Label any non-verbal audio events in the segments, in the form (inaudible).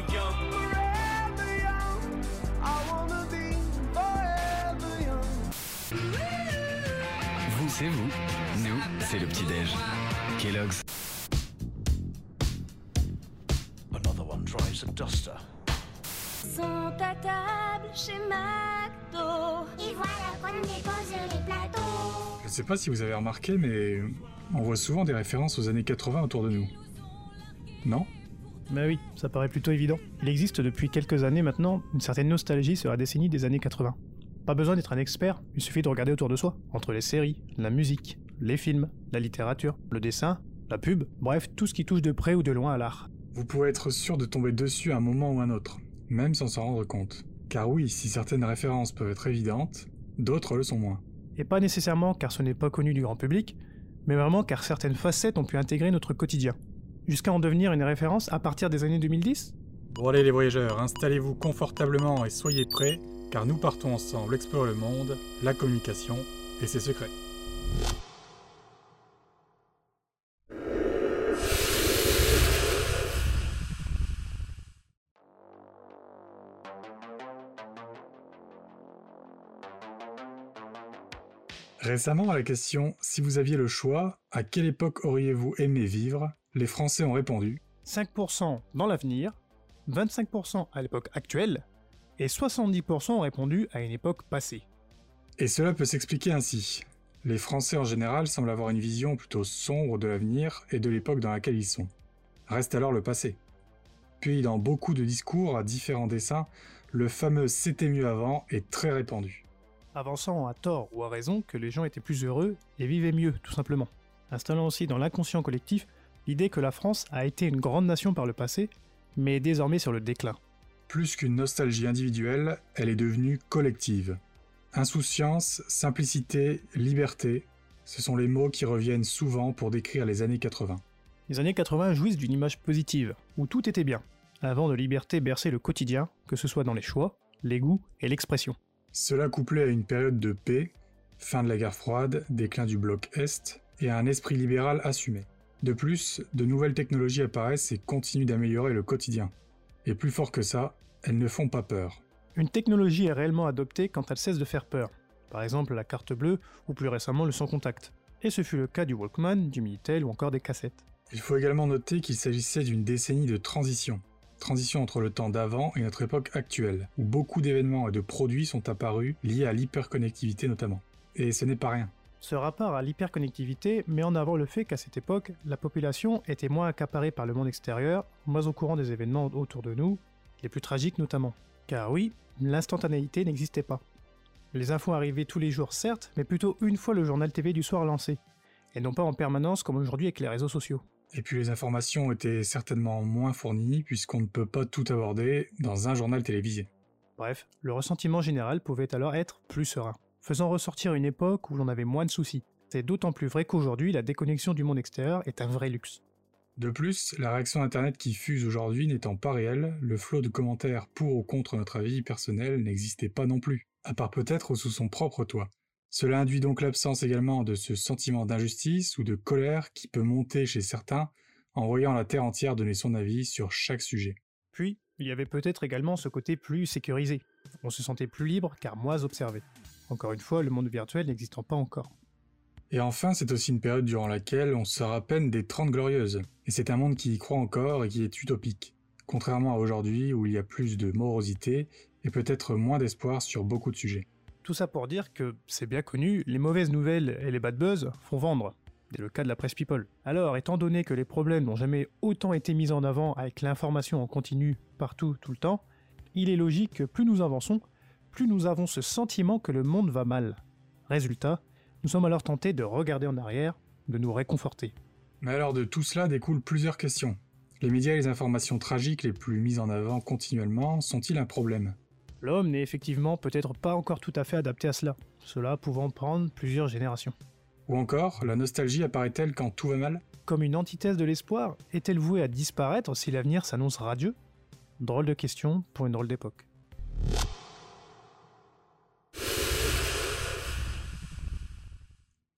forever young. Forever young. I wanna be forever young. Vous, c'est vous. Nous, c'est le petit-déj. Kellogg's. Another one drives a duster. sont à table chez McDo. Et voilà qu'on dépose les plateaux. Je sais pas si vous avez remarqué, mais on voit souvent des références aux années 80 autour de nous. Non? Bah oui, ça paraît plutôt évident. Il existe depuis quelques années maintenant une certaine nostalgie sur la décennie des années 80. Pas besoin d'être un expert, il suffit de regarder autour de soi. Entre les séries, la musique, les films, la littérature, le dessin, la pub, bref, tout ce qui touche de près ou de loin à l'art. Vous pouvez être sûr de tomber dessus à un moment ou un autre, même sans s'en rendre compte. Car oui, si certaines références peuvent être évidentes, d'autres le sont moins. Et pas nécessairement car ce n'est pas connu du grand public, mais vraiment car certaines facettes ont pu intégrer notre quotidien. Jusqu'à en devenir une référence à partir des années 2010 Bon allez les voyageurs, installez-vous confortablement et soyez prêts, car nous partons ensemble explorer le monde, la communication et ses secrets. Récemment, à la question Si vous aviez le choix, à quelle époque auriez-vous aimé vivre? Les Français ont répondu 5% dans l'avenir, 25% à l'époque actuelle, et 70% ont répondu à une époque passée. Et cela peut s'expliquer ainsi. Les Français en général semblent avoir une vision plutôt sombre de l'avenir et de l'époque dans laquelle ils sont. Reste alors le passé. Puis dans beaucoup de discours à différents dessins, le fameux c'était mieux avant est très répandu. Avançant à tort ou à raison que les gens étaient plus heureux et vivaient mieux, tout simplement. Installant aussi dans l'inconscient collectif l'idée que la France a été une grande nation par le passé, mais est désormais sur le déclin. Plus qu'une nostalgie individuelle, elle est devenue collective. Insouciance, simplicité, liberté, ce sont les mots qui reviennent souvent pour décrire les années 80. Les années 80 jouissent d'une image positive, où tout était bien, avant de liberté bercer le quotidien, que ce soit dans les choix, les goûts et l'expression. Cela couplé à une période de paix, fin de la guerre froide, déclin du bloc Est, et à un esprit libéral assumé. De plus, de nouvelles technologies apparaissent et continuent d'améliorer le quotidien. Et plus fort que ça, elles ne font pas peur. Une technologie est réellement adoptée quand elle cesse de faire peur. Par exemple la carte bleue ou plus récemment le sans contact. Et ce fut le cas du Walkman, du Minitel ou encore des cassettes. Il faut également noter qu'il s'agissait d'une décennie de transition. Transition entre le temps d'avant et notre époque actuelle, où beaucoup d'événements et de produits sont apparus liés à l'hyperconnectivité notamment. Et ce n'est pas rien. Ce rapport à l'hyperconnectivité met en avant le fait qu'à cette époque, la population était moins accaparée par le monde extérieur, moins au courant des événements autour de nous, les plus tragiques notamment. Car oui, l'instantanéité n'existait pas. Les infos arrivaient tous les jours certes, mais plutôt une fois le journal TV du soir lancé, et non pas en permanence comme aujourd'hui avec les réseaux sociaux. Et puis les informations étaient certainement moins fournies puisqu'on ne peut pas tout aborder dans un journal télévisé. Bref, le ressentiment général pouvait alors être plus serein, faisant ressortir une époque où l'on avait moins de soucis. C'est d'autant plus vrai qu'aujourd'hui la déconnexion du monde extérieur est un vrai luxe. De plus, la réaction Internet qui fuse aujourd'hui n'étant pas réelle, le flot de commentaires pour ou contre notre avis personnel n'existait pas non plus, à part peut-être sous son propre toit. Cela induit donc l'absence également de ce sentiment d'injustice ou de colère qui peut monter chez certains en voyant la Terre entière donner son avis sur chaque sujet. Puis, il y avait peut-être également ce côté plus sécurisé. On se sentait plus libre car moins observé. Encore une fois, le monde virtuel n'existant pas encore. Et enfin, c'est aussi une période durant laquelle on sort à peine des Trente Glorieuses, et c'est un monde qui y croit encore et qui est utopique, contrairement à aujourd'hui où il y a plus de morosité et peut-être moins d'espoir sur beaucoup de sujets. Tout ça pour dire que, c'est bien connu, les mauvaises nouvelles et les bad buzz font vendre. C'est le cas de la presse people. Alors, étant donné que les problèmes n'ont jamais autant été mis en avant avec l'information en continu partout, tout le temps, il est logique que plus nous avançons, plus nous avons ce sentiment que le monde va mal. Résultat, nous sommes alors tentés de regarder en arrière, de nous réconforter. Mais alors de tout cela découlent plusieurs questions. Les médias et les informations tragiques les plus mises en avant continuellement sont-ils un problème? L'homme n'est effectivement peut-être pas encore tout à fait adapté à cela, cela pouvant prendre plusieurs générations. Ou encore, la nostalgie apparaît-elle quand tout va mal? Comme une antithèse de l'espoir, est-elle vouée à disparaître si l'avenir s'annonce radieux? Drôle de question pour une drôle d'époque.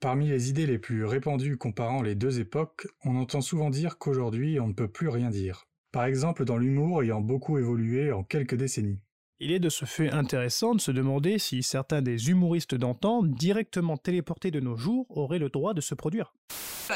Parmi les idées les plus répandues comparant les deux époques, on entend souvent dire qu'aujourd'hui on ne peut plus rien dire. Par exemple dans l'humour ayant beaucoup évolué en quelques décennies. Il est de ce fait intéressant de se demander si certains des humoristes d'antan, directement téléportés de nos jours, auraient le droit de se produire.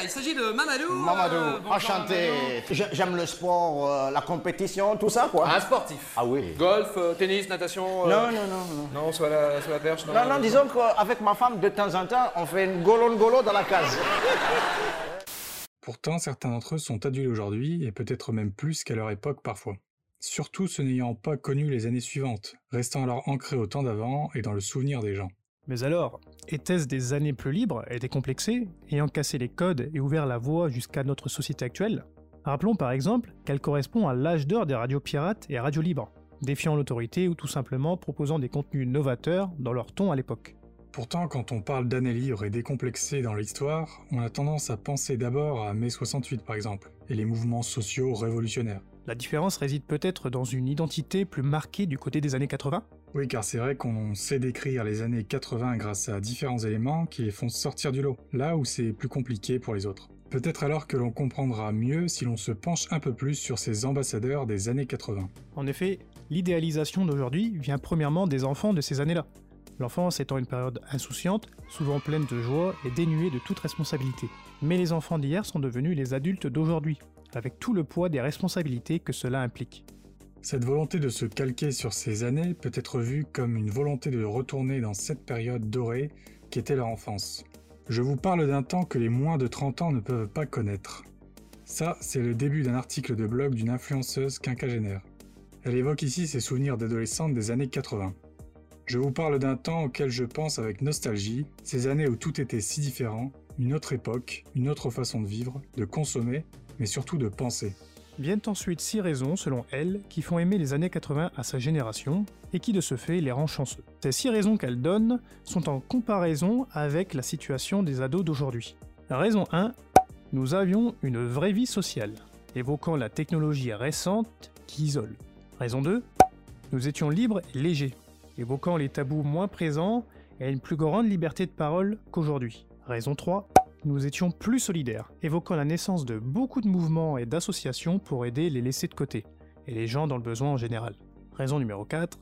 Il s'agit de Mamadou. Mamadou, euh, enchanté. J'aime le sport, euh, la compétition, tout ça, quoi. Un sportif. Ah oui. Golf, euh, tennis, natation. euh, Non, non, non, non. Non, soit la, soit la perche. Non, Non, non, disons qu'avec ma femme, de temps en temps, on fait une golon-golo dans la case. (laughs) Pourtant, certains d'entre eux sont adulés aujourd'hui, et peut-être même plus qu'à leur époque parfois. Surtout ceux n'ayant pas connu les années suivantes, restant alors ancrés au temps d'avant et dans le souvenir des gens. Mais alors, étaient-ce des années plus libres et décomplexées, ayant cassé les codes et ouvert la voie jusqu'à notre société actuelle? Rappelons par exemple qu'elle correspond à l'âge d'or des radios pirates et radios libres, défiant l'autorité ou tout simplement proposant des contenus novateurs dans leur ton à l'époque. Pourtant, quand on parle d'années libres et décomplexées dans l'histoire, on a tendance à penser d'abord à mai 68 par exemple, et les mouvements sociaux révolutionnaires. La différence réside peut-être dans une identité plus marquée du côté des années 80 Oui, car c'est vrai qu'on sait décrire les années 80 grâce à différents éléments qui les font sortir du lot, là où c'est plus compliqué pour les autres. Peut-être alors que l'on comprendra mieux si l'on se penche un peu plus sur ces ambassadeurs des années 80. En effet, l'idéalisation d'aujourd'hui vient premièrement des enfants de ces années-là. L'enfance étant une période insouciante, souvent pleine de joie et dénuée de toute responsabilité. Mais les enfants d'hier sont devenus les adultes d'aujourd'hui, avec tout le poids des responsabilités que cela implique. Cette volonté de se calquer sur ces années peut être vue comme une volonté de retourner dans cette période dorée qu'était leur enfance. Je vous parle d'un temps que les moins de 30 ans ne peuvent pas connaître. Ça, c'est le début d'un article de blog d'une influenceuse quinquagénaire. Elle évoque ici ses souvenirs d'adolescente des années 80. Je vous parle d'un temps auquel je pense avec nostalgie, ces années où tout était si différent, une autre époque, une autre façon de vivre, de consommer, mais surtout de penser. Viennent ensuite six raisons, selon elle, qui font aimer les années 80 à sa génération, et qui de ce fait les rend chanceux. Ces six raisons qu'elle donne sont en comparaison avec la situation des ados d'aujourd'hui. Raison 1. Nous avions une vraie vie sociale, évoquant la technologie récente qui isole. Raison 2. Nous étions libres et légers, évoquant les tabous moins présents et une plus grande liberté de parole qu'aujourd'hui. Raison 3. Nous étions plus solidaires, évoquant la naissance de beaucoup de mouvements et d'associations pour aider les laissés de côté, et les gens dans le besoin en général. Raison numéro 4.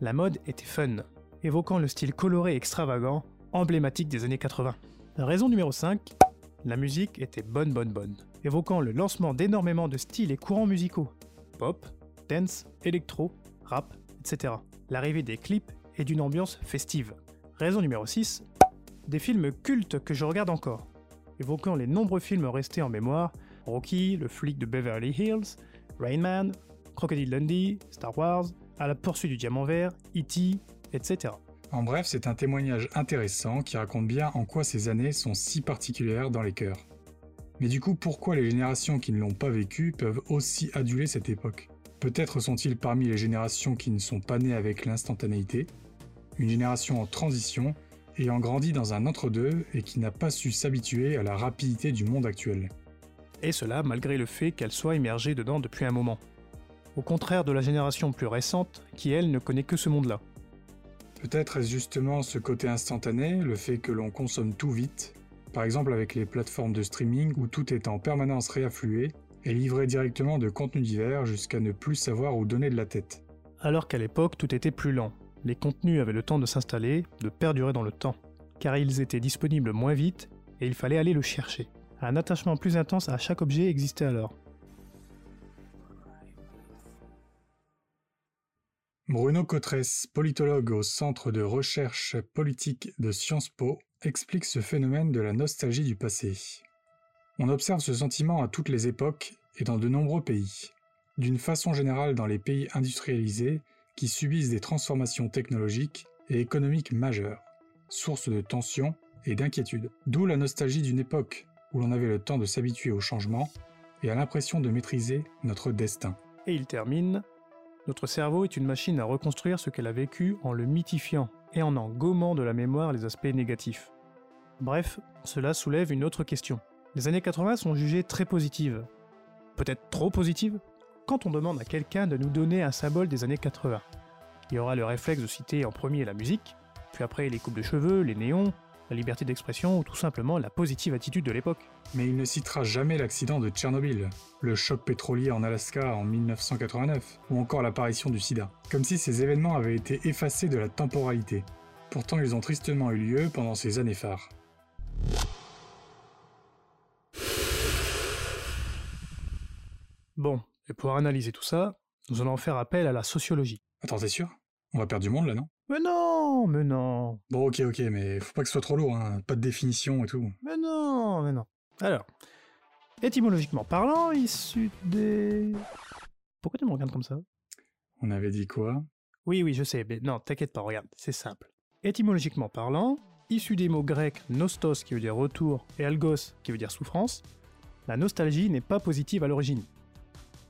La mode était fun, évoquant le style coloré et extravagant, emblématique des années 80. Raison numéro 5. La musique était bonne bonne bonne, évoquant le lancement d'énormément de styles et courants musicaux. Pop, dance, électro, rap, etc. L'arrivée des clips et d'une ambiance festive. Raison numéro 6. Des films cultes que je regarde encore, évoquant les nombreux films restés en mémoire, Rocky, le flic de Beverly Hills, Rain Man, Crocodile Dundee, Star Wars, À la poursuite du diamant vert, E.T., etc. En bref, c'est un témoignage intéressant qui raconte bien en quoi ces années sont si particulières dans les cœurs. Mais du coup, pourquoi les générations qui ne l'ont pas vécu peuvent aussi aduler cette époque? Peut-être sont-ils parmi les générations qui ne sont pas nées avec l'instantanéité, une génération en transition, ayant grandi dans un entre-deux et qui n'a pas su s'habituer à la rapidité du monde actuel. Et cela malgré le fait qu'elle soit immergée dedans depuis un moment. Au contraire de la génération plus récente, qui elle ne connaît que ce monde-là. Peut-être est-ce justement ce côté instantané, le fait que l'on consomme tout vite, par exemple avec les plateformes de streaming où tout est en permanence réafflué et livré directement de contenus divers jusqu'à ne plus savoir où donner de la tête. Alors qu'à l'époque tout était plus lent. Les contenus avaient le temps de s'installer, de perdurer dans le temps, car ils étaient disponibles moins vite et il fallait aller le chercher. Un attachement plus intense à chaque objet existait alors. Bruno Cotresse, politologue au Centre de recherche politique de Sciences Po, explique ce phénomène de la nostalgie du passé. On observe ce sentiment à toutes les époques et dans de nombreux pays. D'une façon générale dans les pays industrialisés qui subissent des transformations technologiques et économiques majeures, source de tensions et d'inquiétudes. D'où la nostalgie d'une époque où l'on avait le temps de s'habituer au changement et a l'impression de maîtriser notre destin. Et il termine Notre cerveau est une machine à reconstruire ce qu'elle a vécu en le mythifiant et en en gommant de la mémoire les aspects négatifs. Bref, cela soulève une autre question. Les années 80 sont jugées très positives. Peut-être trop positives? Quand on demande à quelqu'un de nous donner un symbole des années 80, il y aura le réflexe de citer en premier la musique, puis après les coupes de cheveux, les néons, la liberté d'expression ou tout simplement la positive attitude de l'époque. Mais il ne citera jamais l'accident de Tchernobyl, le choc pétrolier en Alaska en 1989, ou encore l'apparition du sida. Comme si ces événements avaient été effacés de la temporalité. Pourtant, ils ont tristement eu lieu pendant ces années phares. Bon, et pour analyser tout ça, nous allons faire appel à la sociologie. Attends, t'es sûr? On va perdre du monde là, non? Mais non, mais non, Bon, ok, ok, mais faut pas que ce soit trop lourd, hein. Pas de définition et tout. mais non, mais non. Alors, étymologiquement parlant, issu des... Pourquoi tu me regardes comme ça? On avait dit quoi? Oui, oui, je sais, mais non, t'inquiète pas, regarde, c'est simple. Étymologiquement parlant, issu des mots grecs nostos qui veut dire retour et algos qui veut dire souffrance, la nostalgie n'est pas positive à l'origine.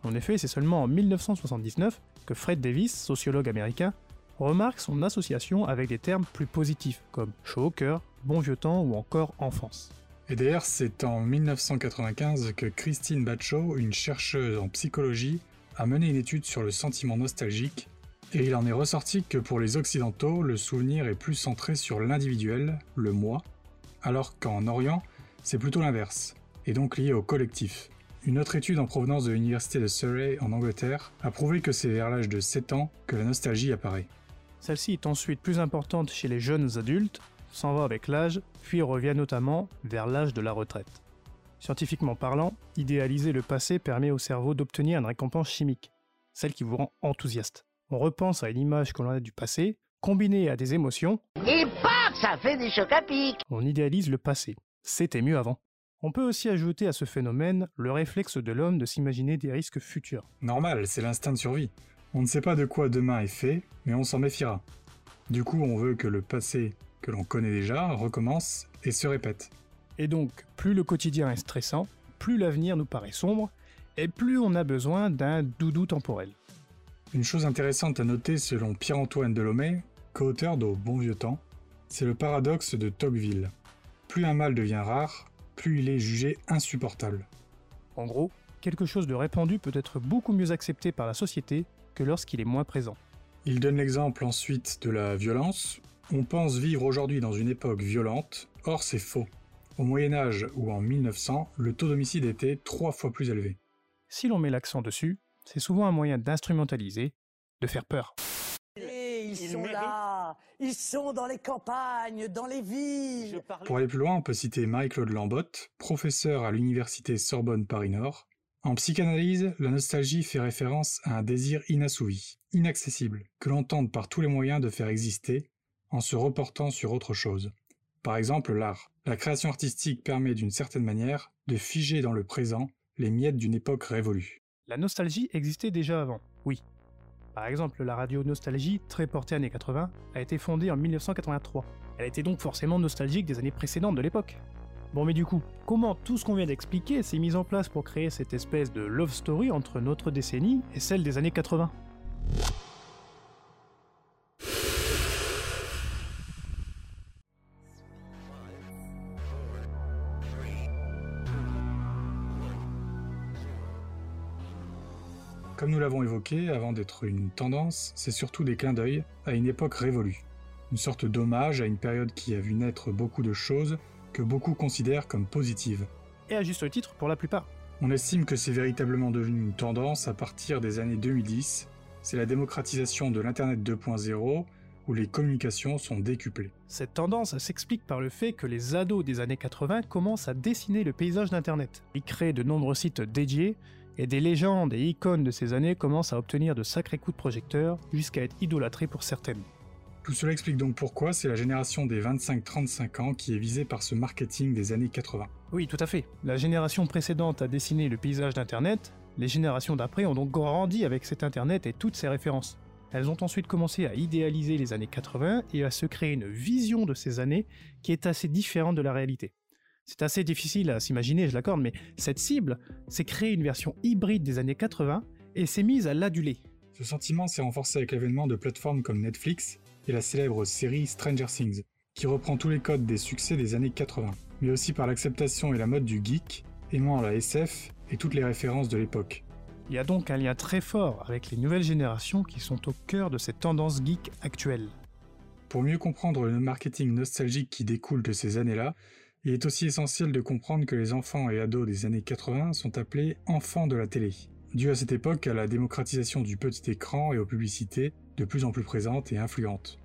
En effet, c'est seulement en 1979 que Fred Davis, sociologue américain, remarque son association avec des termes plus positifs comme chaud au cœur, bon vieux temps ou encore enfance. Et d'ailleurs, c'est en 1995 que Christine Batcho, une chercheuse en psychologie, a mené une étude sur le sentiment nostalgique, et il en est ressorti que pour les Occidentaux, le souvenir est plus centré sur l'individuel, le moi, alors qu'en Orient, c'est plutôt l'inverse, et donc lié au collectif. Une autre étude en provenance de l'université de Surrey en Angleterre a prouvé que c'est vers l'âge de 7 ans que la nostalgie apparaît. Celle-ci est ensuite plus importante chez les jeunes adultes, s'en va avec l'âge, puis revient notamment vers l'âge de la retraite. Scientifiquement parlant, idéaliser le passé permet au cerveau d'obtenir une récompense chimique, celle qui vous rend enthousiaste. On repense à une image que l'on a du passé, combinée à des émotions, Et paf, ça fait des chocs à pic on idéalise le passé. C'était mieux avant. On peut aussi ajouter à ce phénomène le réflexe de l'homme de s'imaginer des risques futurs. Normal, c'est l'instinct de survie. On ne sait pas de quoi demain est fait, mais on s'en méfiera. Du coup, on veut que le passé que l'on connaît déjà recommence et se répète. Et donc, plus le quotidien est stressant, plus l'avenir nous paraît sombre, et plus on a besoin d'un doudou temporel. Une chose intéressante à noter selon Pierre-Antoine Delomé, co-auteur d'Au bon vieux temps, c'est le paradoxe de Tocqueville. Plus un mal devient rare, plus il est jugé insupportable. En gros, quelque chose de répandu peut être beaucoup mieux accepté par la société que lorsqu'il est moins présent. Il donne l'exemple ensuite de la violence. On pense vivre aujourd'hui dans une époque violente, or c'est faux. Au Moyen Âge ou en 1900, le taux d'homicide était trois fois plus élevé. Si l'on met l'accent dessus, c'est souvent un moyen d'instrumentaliser, de faire peur. Et ils sont là, ils sont dans les campagnes, dans les villes. Pour aller plus loin, on peut citer Marie-Claude Lambotte, professeur à l'université Sorbonne Paris-Nord. En psychanalyse, la nostalgie fait référence à un désir inassouvi, inaccessible, que l'on tente par tous les moyens de faire exister en se reportant sur autre chose. Par exemple, l'art. La création artistique permet d'une certaine manière de figer dans le présent les miettes d'une époque révolue. La nostalgie existait déjà avant, oui. Par exemple, la radio Nostalgie, très portée années 80, a été fondée en 1983. Elle était donc forcément nostalgique des années précédentes de l'époque. Bon mais du coup, comment tout ce qu'on vient d'expliquer s'est mis en place pour créer cette espèce de love story entre notre décennie et celle des années 80 Comme nous l'avons évoqué, avant d'être une tendance, c'est surtout des clins d'œil à une époque révolue. Une sorte d'hommage à une période qui a vu naître beaucoup de choses que beaucoup considèrent comme positives. Et à juste titre pour la plupart. On estime que c'est véritablement devenu une tendance à partir des années 2010. C'est la démocratisation de l'Internet 2.0 où les communications sont décuplées. Cette tendance s'explique par le fait que les ados des années 80 commencent à dessiner le paysage d'Internet. Ils créent de nombreux sites dédiés et des légendes et icônes de ces années commencent à obtenir de sacrés coups de projecteur jusqu'à être idolâtrées pour certaines. Tout cela explique donc pourquoi c'est la génération des 25-35 ans qui est visée par ce marketing des années 80. Oui, tout à fait. La génération précédente a dessiné le paysage d'Internet, les générations d'après ont donc grandi avec cet Internet et toutes ses références. Elles ont ensuite commencé à idéaliser les années 80 et à se créer une vision de ces années qui est assez différente de la réalité. C'est assez difficile à s'imaginer, je l'accorde, mais cette cible s'est créée une version hybride des années 80 et s'est mise à l'aduler. Ce sentiment s'est renforcé avec l'avènement de plateformes comme Netflix et la célèbre série Stranger Things, qui reprend tous les codes des succès des années 80, mais aussi par l'acceptation et la mode du geek, aimant la SF et toutes les références de l'époque. Il y a donc un lien très fort avec les nouvelles générations qui sont au cœur de cette tendance geek actuelle. Pour mieux comprendre le marketing nostalgique qui découle de ces années-là, il est aussi essentiel de comprendre que les enfants et ados des années 80 sont appelés enfants de la télé, dû à cette époque à la démocratisation du petit écran et aux publicités de plus en plus présentes et influentes.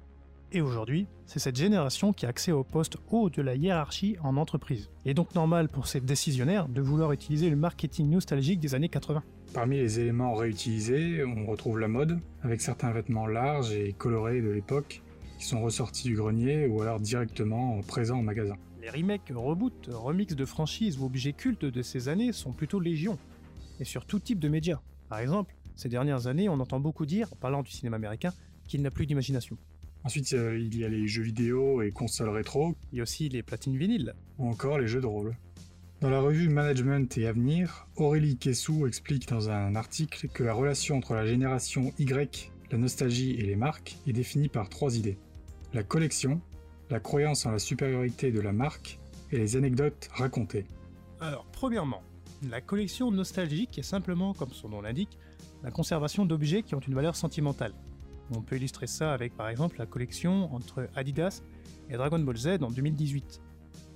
Et aujourd'hui, c'est cette génération qui a accès au poste haut de la hiérarchie en entreprise. Il est donc normal pour ces décisionnaires de vouloir utiliser le marketing nostalgique des années 80. Parmi les éléments réutilisés, on retrouve la mode, avec certains vêtements larges et colorés de l'époque qui sont ressortis du grenier ou alors directement présents en magasin. Les remakes, reboots, remixes de franchises ou objets cultes de ces années sont plutôt légion, et sur tout type de médias. Par exemple, ces dernières années, on entend beaucoup dire, en parlant du cinéma américain, qu'il n'a plus d'imagination. Ensuite, euh, il y a les jeux vidéo et consoles rétro. Il y a aussi les platines vinyles. Ou encore les jeux de rôle. Dans la revue Management et Avenir, Aurélie Kessou explique dans un article que la relation entre la génération Y, la nostalgie et les marques est définie par trois idées. La collection, la croyance en la supériorité de la marque et les anecdotes racontées. Alors, premièrement, la collection nostalgique est simplement, comme son nom l'indique, la conservation d'objets qui ont une valeur sentimentale. On peut illustrer ça avec par exemple la collection entre Adidas et Dragon Ball Z en 2018.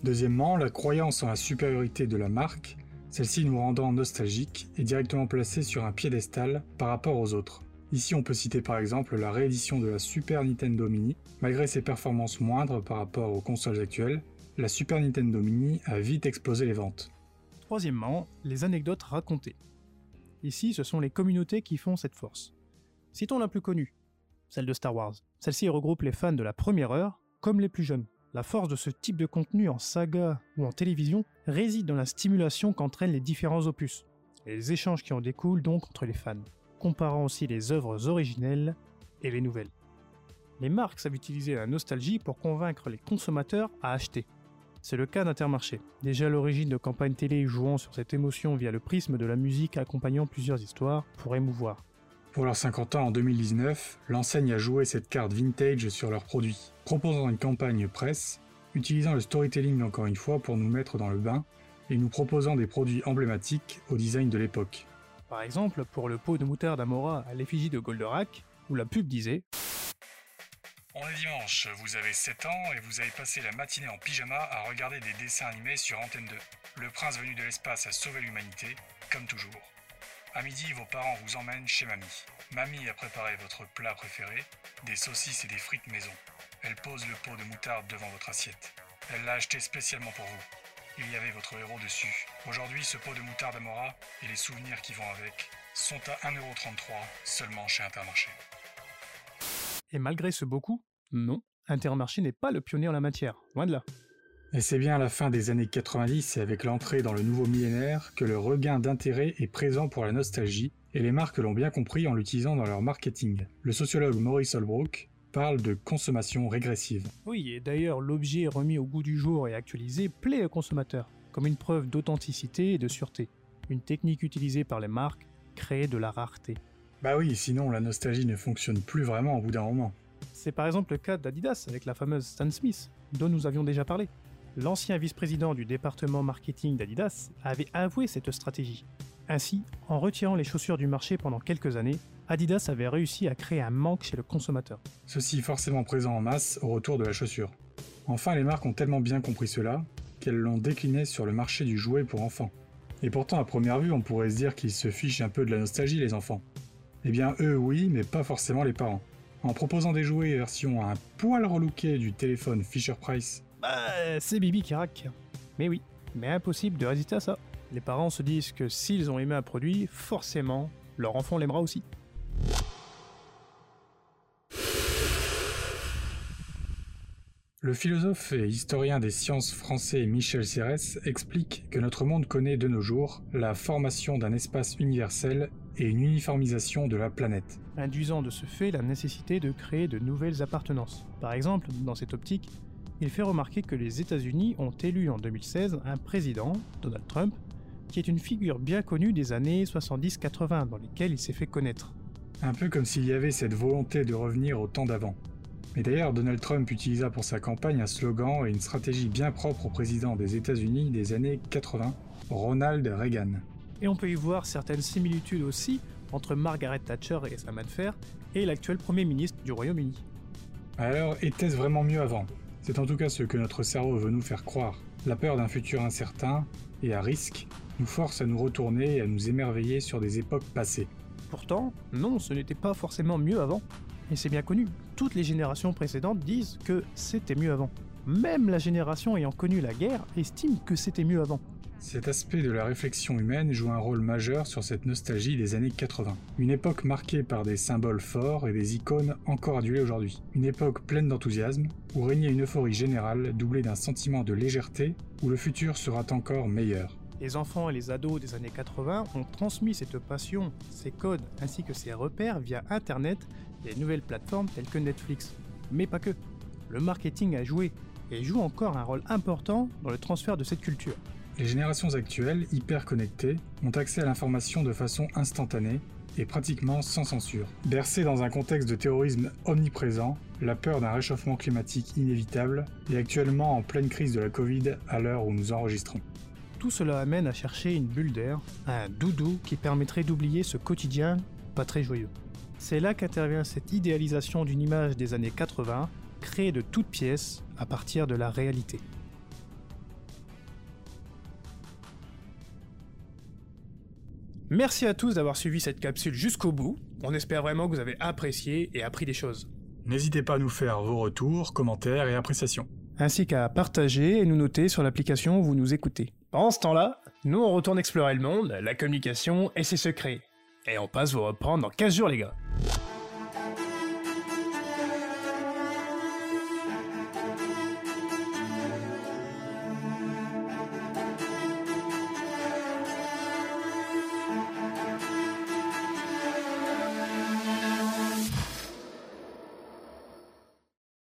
Deuxièmement, la croyance en la supériorité de la marque, celle-ci nous rendant nostalgiques et directement placée sur un piédestal par rapport aux autres. Ici, on peut citer par exemple la réédition de la Super Nintendo Mini. Malgré ses performances moindres par rapport aux consoles actuelles, la Super Nintendo Mini a vite explosé les ventes. Troisièmement, les anecdotes racontées. Ici, ce sont les communautés qui font cette force. Citons la plus connue, celle de Star Wars. Celle-ci regroupe les fans de la première heure comme les plus jeunes. La force de ce type de contenu en saga ou en télévision réside dans la stimulation qu'entraînent les différents opus, et les échanges qui en découlent donc entre les fans, comparant aussi les œuvres originelles et les nouvelles. Les marques savent utiliser la nostalgie pour convaincre les consommateurs à acheter. C'est le cas d'Intermarché, déjà à l'origine de campagnes télé jouant sur cette émotion via le prisme de la musique accompagnant plusieurs histoires pour émouvoir. Pour leurs 50 ans en 2019, l'enseigne a joué cette carte vintage sur leurs produits, proposant une campagne presse, utilisant le storytelling encore une fois pour nous mettre dans le bain, et nous proposant des produits emblématiques au design de l'époque. Par exemple, pour le pot de moutarde Amora à l'effigie de Goldorak, où la pub disait On est dimanche, vous avez 7 ans et vous avez passé la matinée en pyjama à regarder des dessins animés sur Antenne 2. Le prince venu de l'espace a sauvé l'humanité, comme toujours. À midi, vos parents vous emmènent chez mamie. Mamie a préparé votre plat préféré, des saucisses et des frites maison. Elle pose le pot de moutarde devant votre assiette. Elle l'a acheté spécialement pour vous. Il y avait votre héros dessus. Aujourd'hui, ce pot de moutarde Amora et les souvenirs qui vont avec sont à 1,33€ seulement chez Intermarché. Et malgré ce beaucoup, non, Intermarché n'est pas le pionnier en la matière, loin de là. Et c'est bien à la fin des années 90 et avec l'entrée dans le nouveau millénaire que le regain d'intérêt est présent pour la nostalgie, et les marques l'ont bien compris en l'utilisant dans leur marketing. Le sociologue Maurice Holbrook parle de consommation régressive. Oui, et d'ailleurs l'objet remis au goût du jour et actualisé plaît au consommateur, comme une preuve d'authenticité et de sûreté. Une technique utilisée par les marques crée de la rareté. Bah oui, sinon la nostalgie ne fonctionne plus vraiment au bout d'un moment. C'est par exemple le cas d'Adidas avec la fameuse Stan Smith, dont nous avions déjà parlé. L'ancien vice-président du département marketing d'Adidas avait avoué cette stratégie. Ainsi, en retirant les chaussures du marché pendant quelques années, Adidas avait réussi à créer un manque chez le consommateur. Ceci forcément présent en masse au retour de la chaussure. Enfin, les marques ont tellement bien compris cela qu'elles l'ont décliné sur le marché du jouet pour enfants. Et pourtant, à première vue, on pourrait se dire qu'ils se fichent un peu de la nostalgie, les enfants. Eh bien, eux, oui, mais pas forcément les parents. En proposant des jouets version un poil relooké du téléphone Fisher Price bah, c'est Bibi qui raque. Mais oui, mais impossible de résister à ça. Les parents se disent que s'ils ont aimé un produit, forcément, leur enfant l'aimera aussi. Le philosophe et historien des sciences français Michel Serres explique que notre monde connaît de nos jours la formation d'un espace universel et une uniformisation de la planète. Induisant de ce fait la nécessité de créer de nouvelles appartenances. Par exemple, dans cette optique, il fait remarquer que les États-Unis ont élu en 2016 un président, Donald Trump, qui est une figure bien connue des années 70-80 dans lesquelles il s'est fait connaître. Un peu comme s'il y avait cette volonté de revenir au temps d'avant. Mais d'ailleurs, Donald Trump utilisa pour sa campagne un slogan et une stratégie bien propre au président des États-Unis des années 80, Ronald Reagan. Et on peut y voir certaines similitudes aussi entre Margaret Thatcher et sa main de fer et l'actuel Premier ministre du Royaume-Uni. Alors, était-ce vraiment mieux avant? C'est en tout cas ce que notre cerveau veut nous faire croire. La peur d'un futur incertain et à risque nous force à nous retourner et à nous émerveiller sur des époques passées. Pourtant, non, ce n'était pas forcément mieux avant. Et c'est bien connu, toutes les générations précédentes disent que c'était mieux avant. Même la génération ayant connu la guerre estime que c'était mieux avant. Cet aspect de la réflexion humaine joue un rôle majeur sur cette nostalgie des années 80. Une époque marquée par des symboles forts et des icônes encore adulées aujourd'hui. Une époque pleine d'enthousiasme, où régnait une euphorie générale doublée d'un sentiment de légèreté, où le futur sera encore meilleur. Les enfants et les ados des années 80 ont transmis cette passion, ces codes ainsi que ces repères via Internet et les nouvelles plateformes telles que Netflix. Mais pas que. Le marketing a joué et joue encore un rôle important dans le transfert de cette culture. Les générations actuelles, hyper connectées, ont accès à l'information de façon instantanée et pratiquement sans censure. Bercées dans un contexte de terrorisme omniprésent, la peur d'un réchauffement climatique inévitable est actuellement en pleine crise de la Covid à l'heure où nous enregistrons. Tout cela amène à chercher une bulle d'air, un doudou qui permettrait d'oublier ce quotidien pas très joyeux. C'est là qu'intervient cette idéalisation d'une image des années 80, créée de toutes pièces à partir de la réalité. Merci à tous d'avoir suivi cette capsule jusqu'au bout. On espère vraiment que vous avez apprécié et appris des choses. N'hésitez pas à nous faire vos retours, commentaires et appréciations. Ainsi qu'à partager et nous noter sur l'application où vous nous écoutez. Pendant ce temps-là, nous on retourne explorer le monde, la communication et ses secrets. Et on passe vous reprendre dans 15 jours les gars.